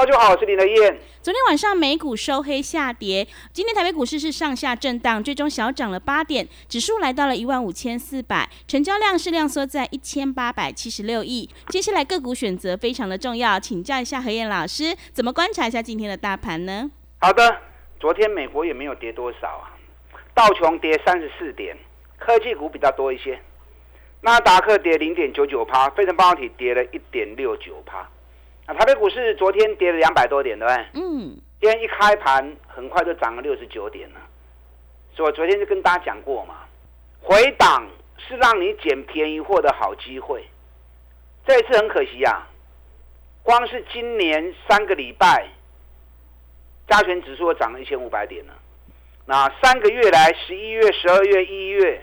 大家好，我是林德燕。昨天晚上美股收黑下跌，今天台北股市是上下震荡，最终小涨了八点，指数来到了一万五千四百，成交量是量缩在一千八百七十六亿。接下来个股选择非常的重要，请教一下何燕老师，怎么观察一下今天的大盘呢？好的，昨天美国也没有跌多少啊，道琼跌三十四点，科技股比较多一些，纳达克跌零点九九趴，费城半导体跌了一点六九趴。台北股市昨天跌了两百多点，对不对？嗯。今天一开盘，很快就涨了六十九点了。所以我昨天就跟大家讲过嘛，回档是让你捡便宜货的好机会。这一次很可惜呀，光是今年三个礼拜，加权指数涨了一千五百点了。那三个月来，十一月、十二月、一月，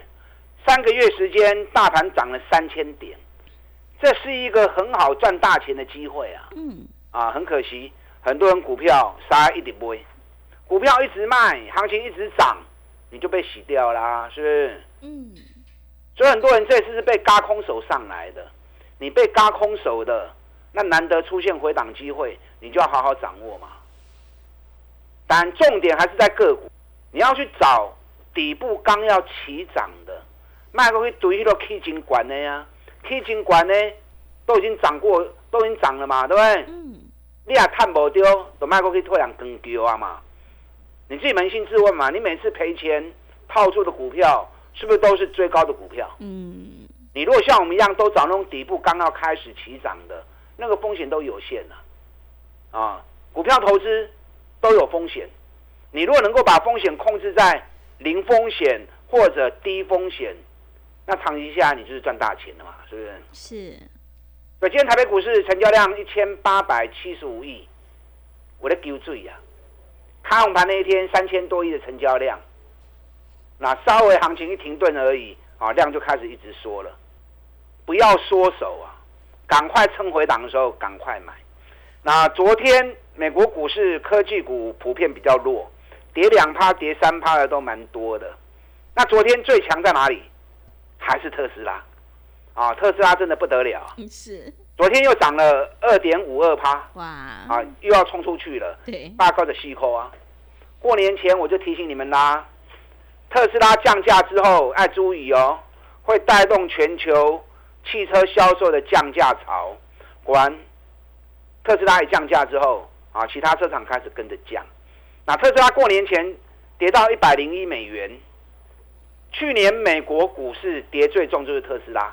三个月时间，大盘涨了三千点。这是一个很好赚大钱的机会啊！嗯，啊，很可惜，很多人股票杀一点不会，股票一直卖，行情一直涨，你就被洗掉啦，是不是？嗯，所以很多人这次是被嘎空手上来的，你被嘎空手的，那难得出现回档机会，你就要好好掌握嘛。但重点还是在个股，你要去找底部刚要起涨的，卖过去堆到 K 金管的呀。K 金管呢，都已经涨过，都已经涨了嘛，对不对？嗯。你也探不丢，都卖过去退两根丢啊嘛。你自己扪心自问嘛，你每次赔钱套住的股票，是不是都是最高的股票？嗯。你如果像我们一样，都找那种底部刚要开始起涨的，那个风险都有限了。啊，股票投资都有风险。你如果能够把风险控制在零风险或者低风险。那长期下你就是赚大钱的嘛，是不是？是。对，今天台北股市成交量一千八百七十五亿，我的丢醉呀！开红盘那一天三千多亿的成交量，那稍微行情一停顿而已啊，量就开始一直缩了。不要缩手啊，赶快撑回档的时候赶快买。那昨天美国股市科技股普遍比较弱，跌两趴、跌三趴的都蛮多的。那昨天最强在哪里？还是特斯拉，啊，特斯拉真的不得了，是，昨天又涨了二点五二趴，哇，啊，又要冲出去了，对，大高的吸扣啊！过年前我就提醒你们啦，特斯拉降价之后，爱注意哦，会带动全球汽车销售的降价潮。果然，特斯拉一降价之后，啊，其他车厂开始跟着降。那特斯拉过年前跌到一百零一美元。去年美国股市跌最重就是特斯拉，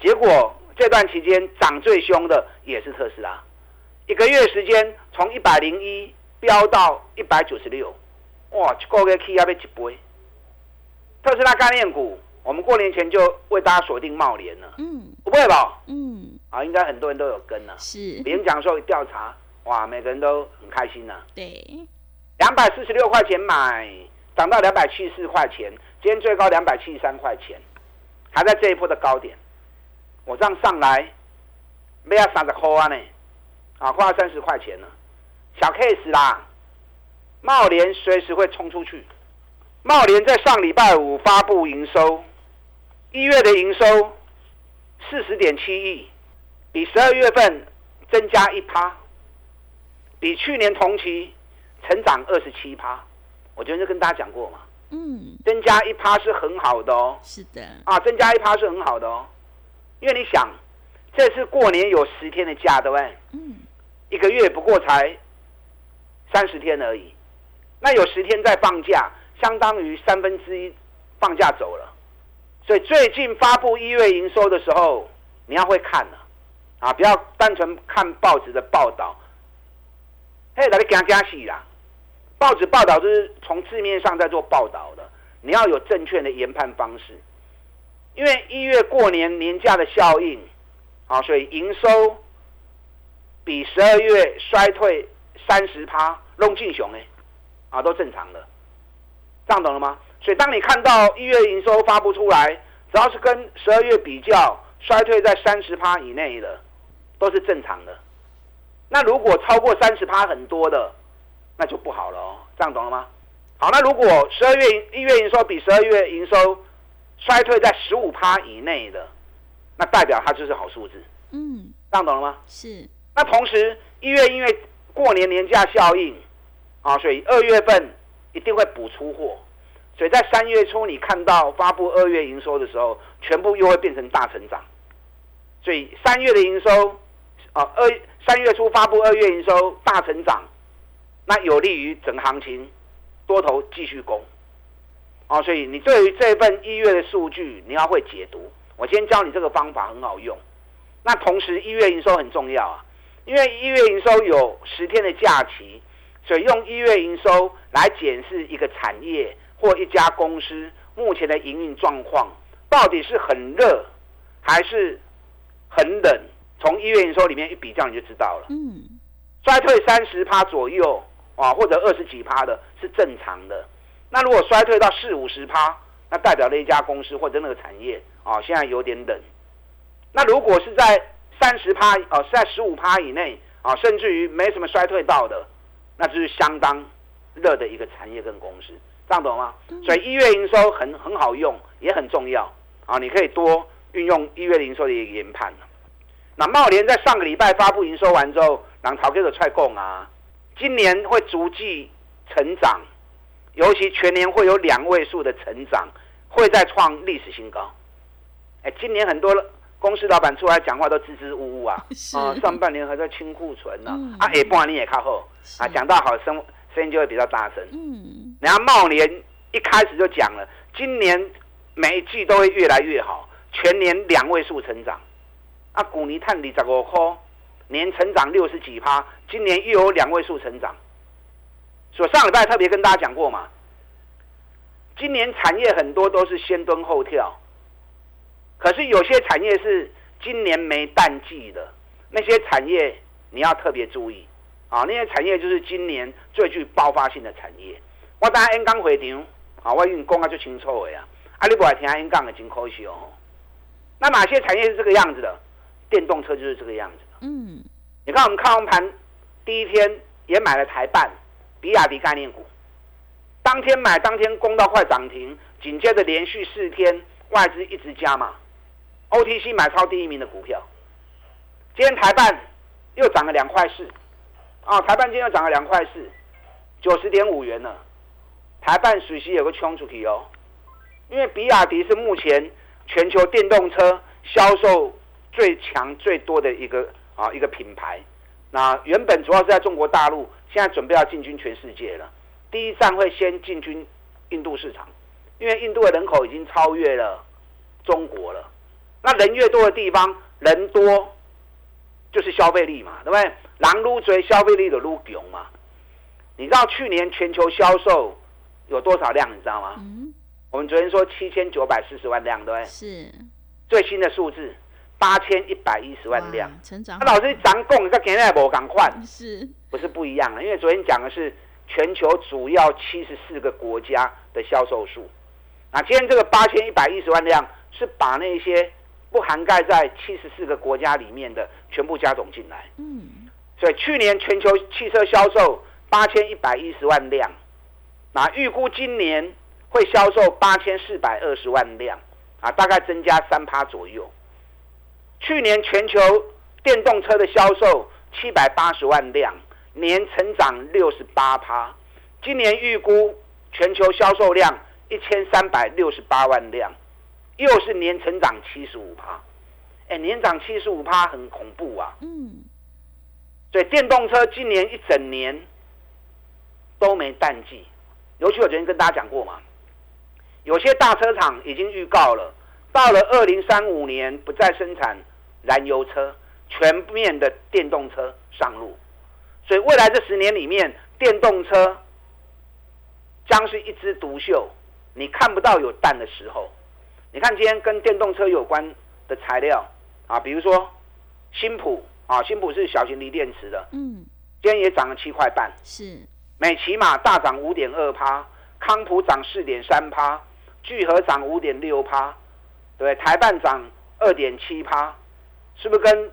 结果这段期间涨最凶的也是特斯拉，一个月时间从一百零一飙到一百九十六，哇，一个月起要被几倍。特斯拉概念股，我们过年前就为大家锁定茂联了，嗯，不会吧？嗯，啊，应该很多人都有跟了，是，别人讲说调查，哇，每个人都很开心呢。对，两百四十六块钱买，涨到两百七十四块钱。今天最高两百七十三块钱，还在这一波的高点。我这样上来，没要三十块啊呢，啊，花三十块钱了。小 case 啦，茂联随时会冲出去。茂联在上礼拜五发布营收，一月的营收四十点七亿，比十二月份增加一趴，比去年同期成长二十七趴。我昨天就跟大家讲过嘛。嗯，增加一趴是很好的哦。是的。啊，增加一趴是很好的哦，因为你想，这次过年有十天的假，对不对？嗯。一个月不过才三十天而已，那有十天在放假，相当于三分之一放假走了。所以最近发布一月营收的时候，你要会看了啊，不要单纯看报纸的报道。嘿，来你惊惊死啦！报纸报道就是从字面上在做报道的，你要有正确的研判方式。因为一月过年年假的效应，啊，所以营收比十二月衰退三十趴，龙进雄哎，啊，都正常的，这样懂了吗？所以当你看到一月营收发布出来，只要是跟十二月比较衰退在三十趴以内的，都是正常的。那如果超过三十趴很多的，那就不好了哦，这样懂了吗？好，那如果十二月一月营收比十二月营收衰退在十五趴以内的，那代表它就是好数字。嗯，这样懂了吗？是。那同时一月因为过年年假效应啊，所以二月份一定会补出货，所以在三月初你看到发布二月营收的时候，全部又会变成大成长。所以三月的营收啊，二三月初发布二月营收大成长，那有利于整行情。多头继续攻，啊，所以你对于这份一月的数据，你要会解读。我今天教你这个方法很好用。那同时一月营收很重要啊，因为一月营收有十天的假期，所以用一月营收来检视一个产业或一家公司目前的营运状况，到底是很热还是很冷？从一月营收里面一比较，你就知道了。嗯，衰退三十趴左右。啊，或者二十几趴的是正常的。那如果衰退到四五十趴，那代表了一家公司或者那个产业啊，现在有点冷。那如果是在三十趴哦，是在十五趴以内啊，甚至于没什么衰退到的，那就是相当热的一个产业跟公司，这样懂吗？所以一月营收很很好用，也很重要啊，你可以多运用一月营收的一个研判。那茂联在上个礼拜发布营收完之后，让陶哥的踹供啊。今年会逐季成长，尤其全年会有两位数的成长，会再创历史新高。哎，今年很多公司老板出来讲话都支支吾吾啊，啊，上半年还在清库存呢，啊，下半年也靠后啊，讲到好声声音就会比较大声。嗯，然后茂联一开始就讲了，今年每一季都会越来越好，全年两位数成长。啊，古尼探二十五块。年成长六十几趴，今年又有两位数成长。所上礼拜特别跟大家讲过嘛，今年产业很多都是先蹲后跳，可是有些产业是今年没淡季的，那些产业你要特别注意啊！那些产业就是今年最具爆发性的产业。我等下 N 刚回场啊，我跟你讲啊，就清楚的呀。啊，你不来听 N 刚的真可惜哦。那哪些产业是这个样子的？电动车就是这个样子。嗯，你看我们看完盘第一天也买了台办、比亚迪概念股，当天买当天攻到快涨停，紧接着连续四天外资一直加嘛，OTC 买超第一名的股票，今天台办又涨了两块四，啊，台办今天又涨了两块四，九十点五元了，台办水息有个冲出去哦，因为比亚迪是目前全球电动车销售最强最多的一个。啊，一个品牌，那原本主要是在中国大陆，现在准备要进军全世界了。第一站会先进军印度市场，因为印度的人口已经超越了中国了。那人越多的地方，人多就是消费力嘛，对不对？狼撸追消费力的撸囧嘛。你知道去年全球销售有多少量？你知道吗？嗯。我们昨天说七千九百四十万辆，对不对？是。最新的数字。八千一百一十万辆，成长。那老师涨供在给那波赶快，是，不是不一样了？因为昨天讲的是全球主要七十四个国家的销售数，那今天这个八千一百一十万辆是把那些不涵盖在七十四个国家里面的全部加总进来。嗯，所以去年全球汽车销售八千一百一十万辆，那预估今年会销售八千四百二十万辆，啊，大概增加三趴左右。去年全球电动车的销售七百八十万辆，年成长六十八趴。今年预估全球销售量一千三百六十八万辆，又是年成长七十五趴。哎，年涨七十五趴很恐怖啊。嗯。所以电动车今年一整年都没淡季，尤其我昨天跟大家讲过嘛，有些大车厂已经预告了，到了二零三五年不再生产。燃油车全面的电动车上路，所以未来这十年里面，电动车将是一枝独秀，你看不到有蛋的时候。你看今天跟电动车有关的材料啊，比如说新普啊，新普是小型锂电池的，嗯，今天也涨了七块半。是，美骑马大涨五点二趴，康普涨四点三趴，聚合涨五点六趴，对，台半涨二点七趴，是不是跟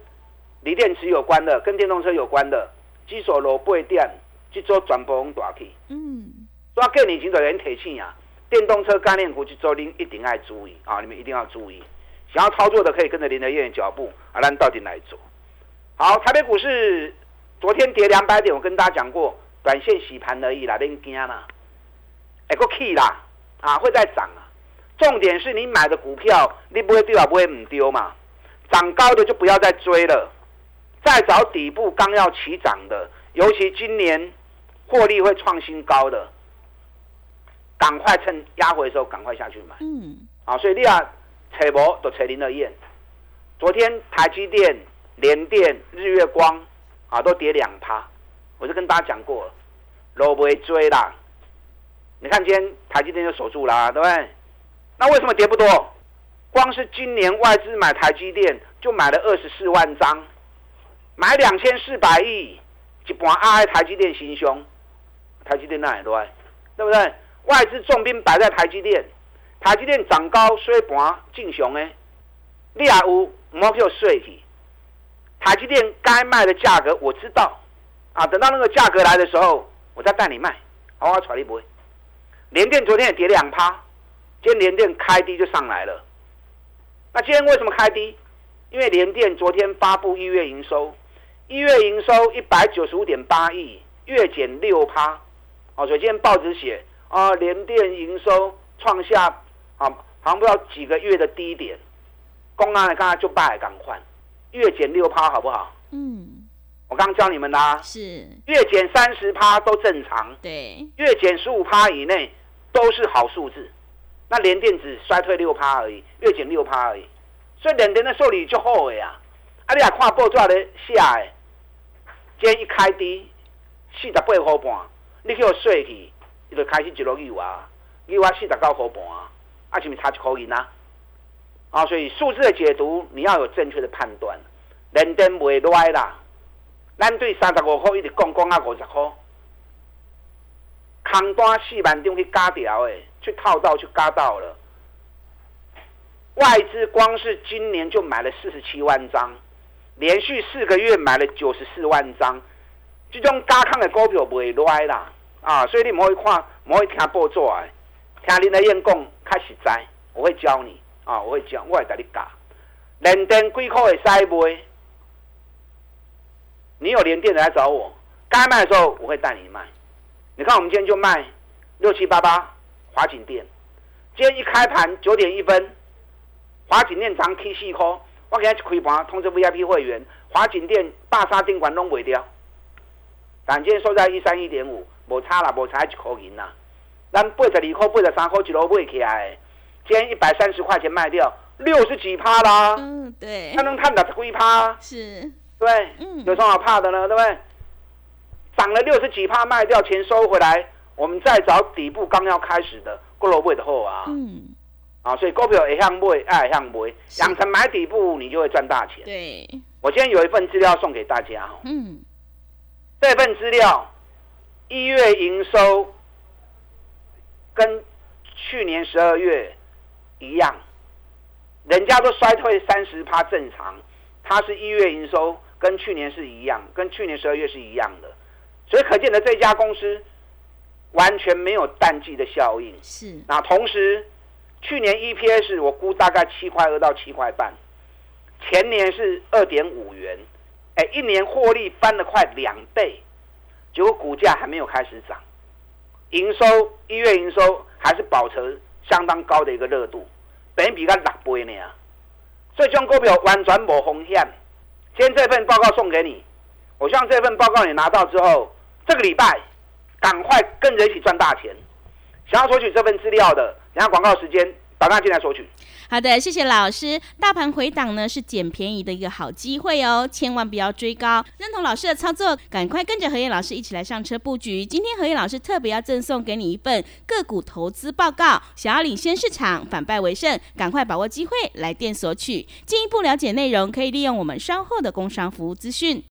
锂电池有关的，跟电动车有关的？基础落八点，这周全部往大去。嗯，所以过年前就人提醒啊，电动车概念股这周您一定要注意啊，你们一定要注意。想要操作的可以跟着林德燕的脚步啊，咱到底来做。好，台北股市昨天跌两百点，我跟大家讲过，短线洗盘而已啦，恁惊啦，哎个 key 啦，啊会再涨啊。重点是你买的股票，你不会丢啊，不会唔丢嘛。涨高的就不要再追了，再找底部刚要起涨的，尤其今年获利会创新高的，赶快趁压回的时候赶快下去买。嗯，啊，所以你啊，扯博都扯林的燕。昨天台积电、联电、日月光啊都跌两趴，我就跟大家讲过了，都不会追啦。你看今天台积电就守住啦，对不对？那为什么跌不多？光是今年外资买台积电就买了二十四万张，买两千四百亿，一盘爱台积电行凶，台积电那也对，对不对？外资重兵摆在台积电，台积电涨高衰盘进雄诶，你也有唔好叫税去。台积电该卖的价格我知道，啊，等到那个价格来的时候，我再带你卖，好，我传你不会。联电昨天也跌两趴，今天联电开低就上来了。那今天为什么开低？因为联电昨天发布一月营收，一月营收一百九十五点八亿，月减六趴。哦，所以今天报纸写啊，联电营收创下啊，好像不知道几个月的低点。公安的刚才就败赶快，月减六趴好不好？嗯，我刚刚教你们啦、是，月减三十趴都正常，对，月减十五趴以内都是好数字。那连电子衰退六趴而已，月减六趴而已，所以联电的受理就好的呀。啊，你也看报纸咧写的，今天一开低四十八块半，你去互税去，伊就开始一路有啊，有啊四十九块半啊，啊是毋是差一块银啊？啊，所以数字的解读你要有正确的判断，联电袂赖啦。咱对三十五块一直讲讲啊五十块，空单四万张去加掉的，去套到去嘎到了。外资光是今年就买了四十七万张，连续四个月买了九十四万张，这种加康的股票不会赖啦，啊，所以你唔可以看，唔可以听报纸的，听林德燕讲较实在，我会教你啊，我会教，我会带你教。连电几块会使卖？你有连电的来找我，该卖的时候我会带你卖。你看我们今天就卖六七八八华景店，今天一开盘九点一分，华景店涨 K 四块，我给他开盘通知 VIP 会员，华景店大沙定管拢袂掉，但今天收在一三一点五，无差啦，无差一块银啦。咱八十二块、八十三块一路买起来，今天一百三十块钱卖掉，六十几趴啦，嗯，对他，能探到十几趴？是，对？嗯有什么好怕的呢？对不对？涨了六十几趴卖掉，钱收回来，我们再找底部刚要开始的过了位的后啊，嗯，啊，所以股票也向买，爱向买，是。养成买底部，你就会赚大钱。对，我今天有一份资料送给大家哦，嗯，这份资料一月营收跟去年十二月一样，人家都衰退三十趴正常，它是一月营收跟去年是一样，跟去年十二月是一样的，所以可见的这家公司完全没有淡季的效应。是，那同时，去年 EPS 我估大概七块二到七块半，前年是二点五元，哎，一年获利翻了快两倍，结果股价还没有开始涨，营收一月营收还是保持相当高的一个热度，本比个六倍呢，所以这种股票完全无风险。今天这份报告送给你，我希望这份报告你拿到之后，这个礼拜赶快跟着一起赚大钱。想要索取这份资料的，等下广告时间打电话进来索取。好的，谢谢老师。大盘回档呢是捡便宜的一个好机会哦，千万不要追高。认同老师的操作，赶快跟着何燕老师一起来上车布局。今天何燕老师特别要赠送给你一份个股投资报告，想要领先市场，反败为胜，赶快把握机会来电索取。进一步了解内容，可以利用我们稍后的工商服务资讯。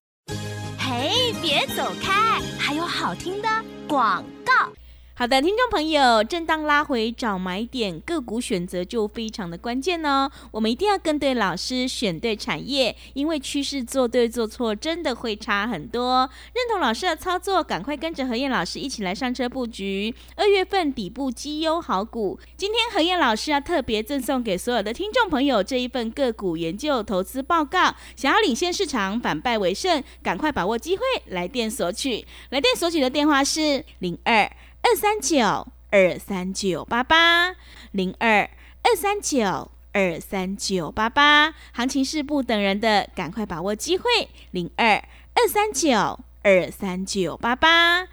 嘿，别走开，还有好听的广告。好的，听众朋友，震荡拉回找买点，个股选择就非常的关键哦。我们一定要跟对老师，选对产业，因为趋势做对做错真的会差很多。认同老师的操作，赶快跟着何燕老师一起来上车布局。二月份底部绩优好股，今天何燕老师要特别赠送给所有的听众朋友这一份个股研究投资报告。想要领先市场，反败为胜，赶快把握机会，来电索取。来电索取的电话是零二。二三九二三九八八零二二三九二三九八八，行情是不等人的，赶快把握机会。零二二三九二三九八八，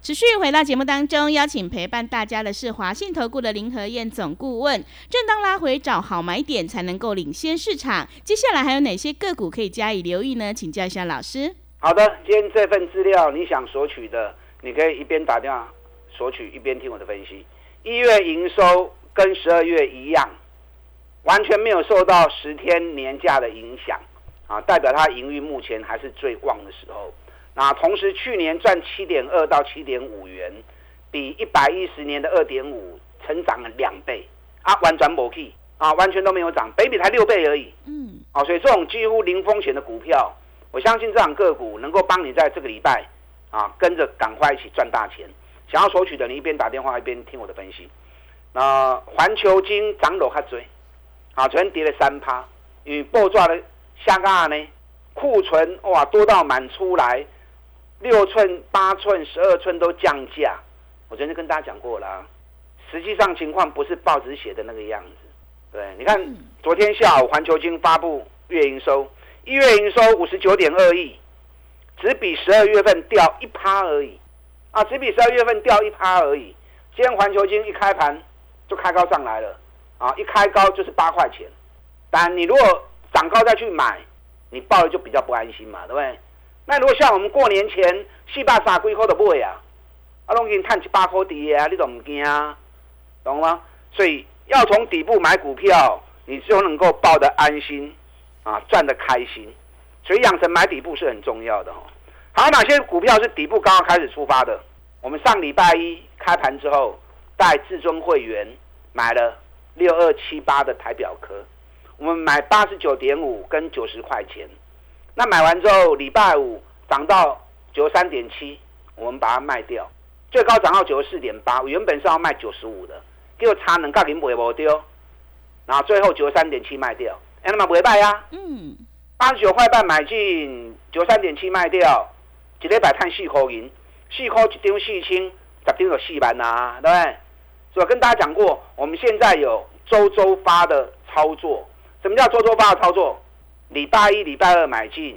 持续回到节目当中，邀请陪伴大家的是华信投顾的林和燕总顾问。正当拉回找好买点，才能够领先市场。接下来还有哪些个股可以加以留意呢？请教一下老师。好的，今天这份资料你想索取的，你可以一边打电话。索取一边听我的分析，一月营收跟十二月一样，完全没有受到十天年假的影响啊，代表它营运目前还是最旺的时候。那同时去年赚七点二到七点五元，比一百一十年的二点五成长了两倍啊，完全没去啊，完全都没有涨，北比才六倍而已。嗯，啊，所以这种几乎零风险的股票，我相信这档个股能够帮你在这个礼拜啊，跟着赶快一起赚大钱。想要索取的，你一边打电话一边听我的分析。那环球金涨落较追，啊，昨天跌了三趴，因为爆炸的下架呢，库存哇多到满出来，六寸、八寸、十二寸都降价。我昨天跟大家讲过了，实际上情况不是报纸写的那个样子。对，你看昨天下午环球金发布月营收，一月营收五十九点二亿，只比十二月份掉一趴而已。啊，只比十二月份掉一趴而已。今天环球金一开盘就开高上来了，啊，一开高就是八块钱。但你如果涨高再去买，你报的就比较不安心嘛，对不对？那如果像我们过年前四百三几块的买啊，啊，拢给你探七八块底啊，你都唔惊啊，懂吗？所以要从底部买股票，你就能够报的安心，啊，赚的开心。所以养成买底部是很重要的哦。好，哪些股票是底部刚刚开始出发的？我们上礼拜一开盘之后，带至尊会员买了六二七八的台表科，我们买八十九点五跟九十块钱。那买完之后，礼拜五涨到九十三点七，我们把它卖掉，最高涨到九十四点八，原本是要卖九十五的，给我差能够给买不丢，然后最后九十三点七卖掉，哎，那么不会卖呀？嗯，八十九块半买进，九十三点七卖掉。一礼拜赚四块银，四块一张四千，十张有四万呐，对不对？所以跟大家讲过，我们现在有周周发的操作。什么叫周周发的操作？礼拜一、礼拜二买进，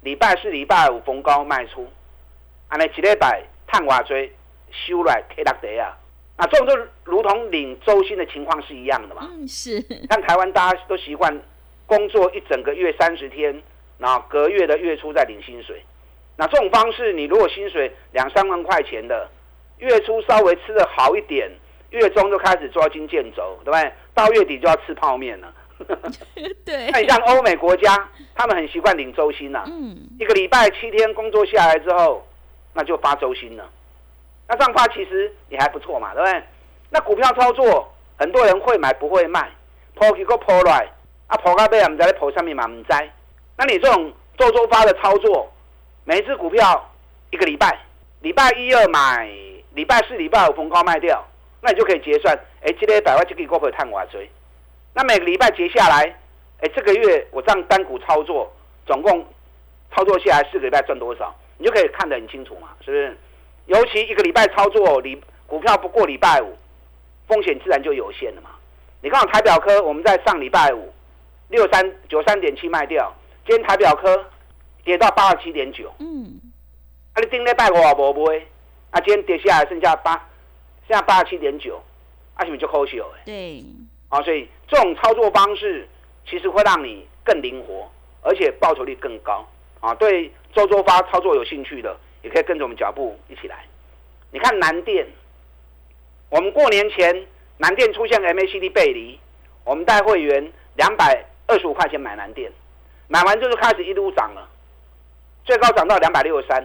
礼拜四、礼拜五逢高卖出。安尼一礼拜探瓦追收来 K 六地啊！啊，这种就如同领周薪的情况是一样的嘛。嗯，是。像台湾大家都习惯工作一整个月三十天，然后隔月的月初再领薪水。那这种方式，你如果薪水两三万块钱的，月初稍微吃的好一点，月中就开始捉襟见肘，对不对？到月底就要吃泡面了。对。那你像欧美国家，他们很习惯领周薪呐。嗯。一个礼拜七天工作下来之后，那就发周薪了。那这样发其实也还不错嘛，对不对？那股票操作，很多人会买不会卖，抛起个抛来，啊抛到尾啊，唔知咧抛上面嘛唔知。那你这种周周发的操作？每一只股票一个礼拜，礼拜一二买，礼拜四、礼拜五逢高卖掉，那你就可以结算。哎，今天百万就可以股票探我追。那每个礼拜结下来，哎，这个月我这样单股操作，总共操作下来四个礼拜赚多少，你就可以看得很清楚嘛，是不是？尤其一个礼拜操作，礼股票不过礼拜五，风险自然就有限了嘛。你看我台表科，我们在上礼拜五六三九三点七卖掉，今天台表科。跌到八十七点九，嗯，啊，你顶礼拜五也无买，啊，今天跌下来剩下八，剩下八十七点九，啊，是不是就可惜了？对，啊，所以这种操作方式其实会让你更灵活，而且报酬率更高啊。对周周发操作有兴趣的，也可以跟着我们脚步一起来。你看南电，我们过年前南电出现 MACD 背离，我们带会员两百二十五块钱买南电，买完之后开始一路涨了，最高涨到两百六十三。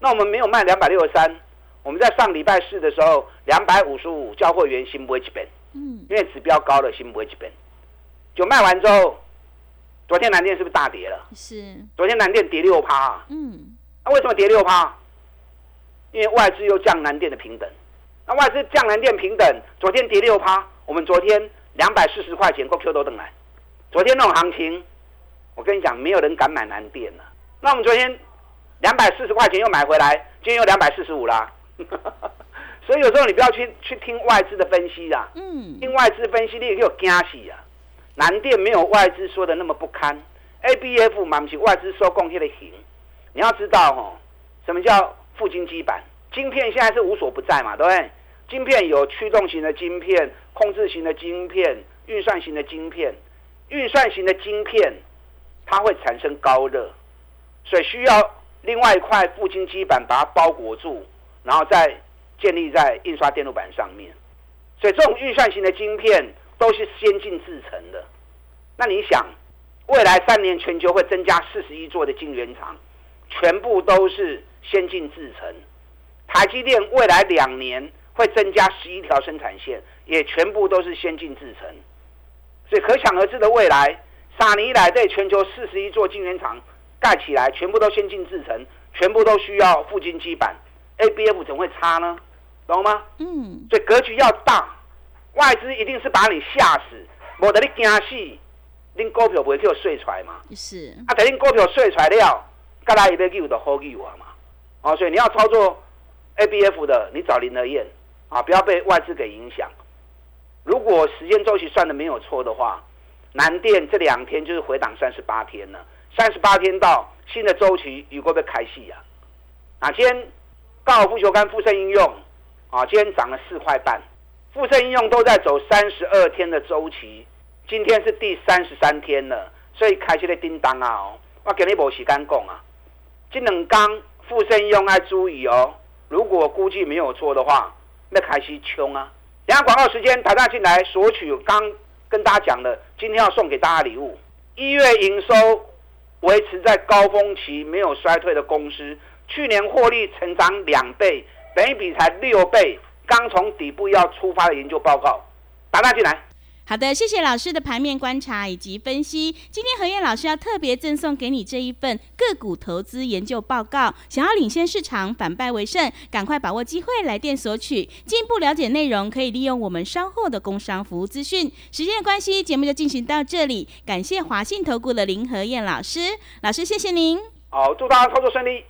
那我们没有卖两百六十三，我们在上礼拜四的时候两百五十五交会员新不会基本，嗯，因为指标高了新不会基本，就卖完之后，昨天南电是不是大跌了？是，昨天南电跌六趴，嗯，那为什么跌六趴？因为外资又降南电的平等，那外资降南电平等，昨天跌六趴，我们昨天两百四十块钱够 Q 都等来，昨天那种行情，我跟你讲，没有人敢买南电了。那我们昨天两百四十块钱又买回来，今天又两百四十五啦。所以有时候你不要去去听外资的分析啦，嗯，听外资分析你也有惊喜啊。南电没有外资说的那么不堪，A B F 满不起外资收贡献的行。你要知道哦，什么叫？富晶基板晶片现在是无所不在嘛，对不对？晶片有驱动型的晶片、控制型的晶片、运算型的晶片。运算型的晶片它会产生高热，所以需要另外一块富晶基板把它包裹住，然后再建立在印刷电路板上面。所以这种运算型的晶片都是先进制成的。那你想，未来三年全球会增加四十一座的晶圆厂，全部都是。先进制程，台积电未来两年会增加十一条生产线，也全部都是先进制程，所以可想而知的未来，沙尼来对全球四十一座晶圆厂盖起来，全部都先进制成，全部都需要富晶基板，ABF 怎么会差呢？懂吗？嗯。所以格局要大，外资一定是把你吓死，无得你惊死，恁股票不会叫碎出来嘛？是。啊，等恁股票碎出来了，再来一杯酒就好给我嘛。啊，所以你要操作 A B F 的，你找林德燕啊，不要被外资给影响。如果时间周期算的没有错的话，南电这两天就是回档三十八天了，三十八天到新的周期有会不会开戏啊？啊，今天高尔夫球杆富盛应用啊，今天涨了四块半，富盛应用都在走三十二天的周期，今天是第三十三天了，所以开始的叮当啊！哦，我给你无时间讲啊，这两刚。富盛用要注意哦，如果估计没有错的话，那开始冲啊！等下广告时间，台大进来索取刚跟大家讲的，今天要送给大家礼物。一月营收维持在高峰期，没有衰退的公司，去年获利成长两倍，每一比才六倍，刚从底部要出发的研究报告，打大进来。好的，谢谢老师的盘面观察以及分析。今天何燕老师要特别赠送给你这一份个股投资研究报告，想要领先市场，反败为胜，赶快把握机会来电索取。进一步了解内容，可以利用我们稍后的工商服务资讯。时间的关系，节目就进行到这里。感谢华信投顾的林何燕老师，老师谢谢您。好，祝大家操作顺利。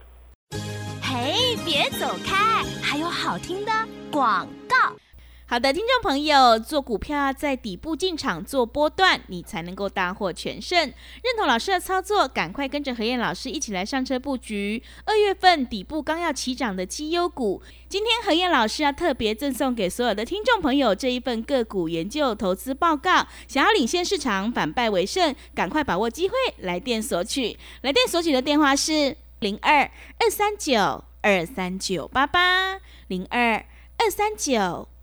嘿，别走开，还有好听的广告。好的，听众朋友，做股票要在底部进场做波段，你才能够大获全胜。认同老师的操作，赶快跟着何燕老师一起来上车布局。二月份底部刚要起涨的绩优股，今天何燕老师要特别赠送给所有的听众朋友这一份个股研究投资报告。想要领先市场，反败为胜，赶快把握机会，来电索取。来电索取的电话是零二二三九二三九八八零二二三九。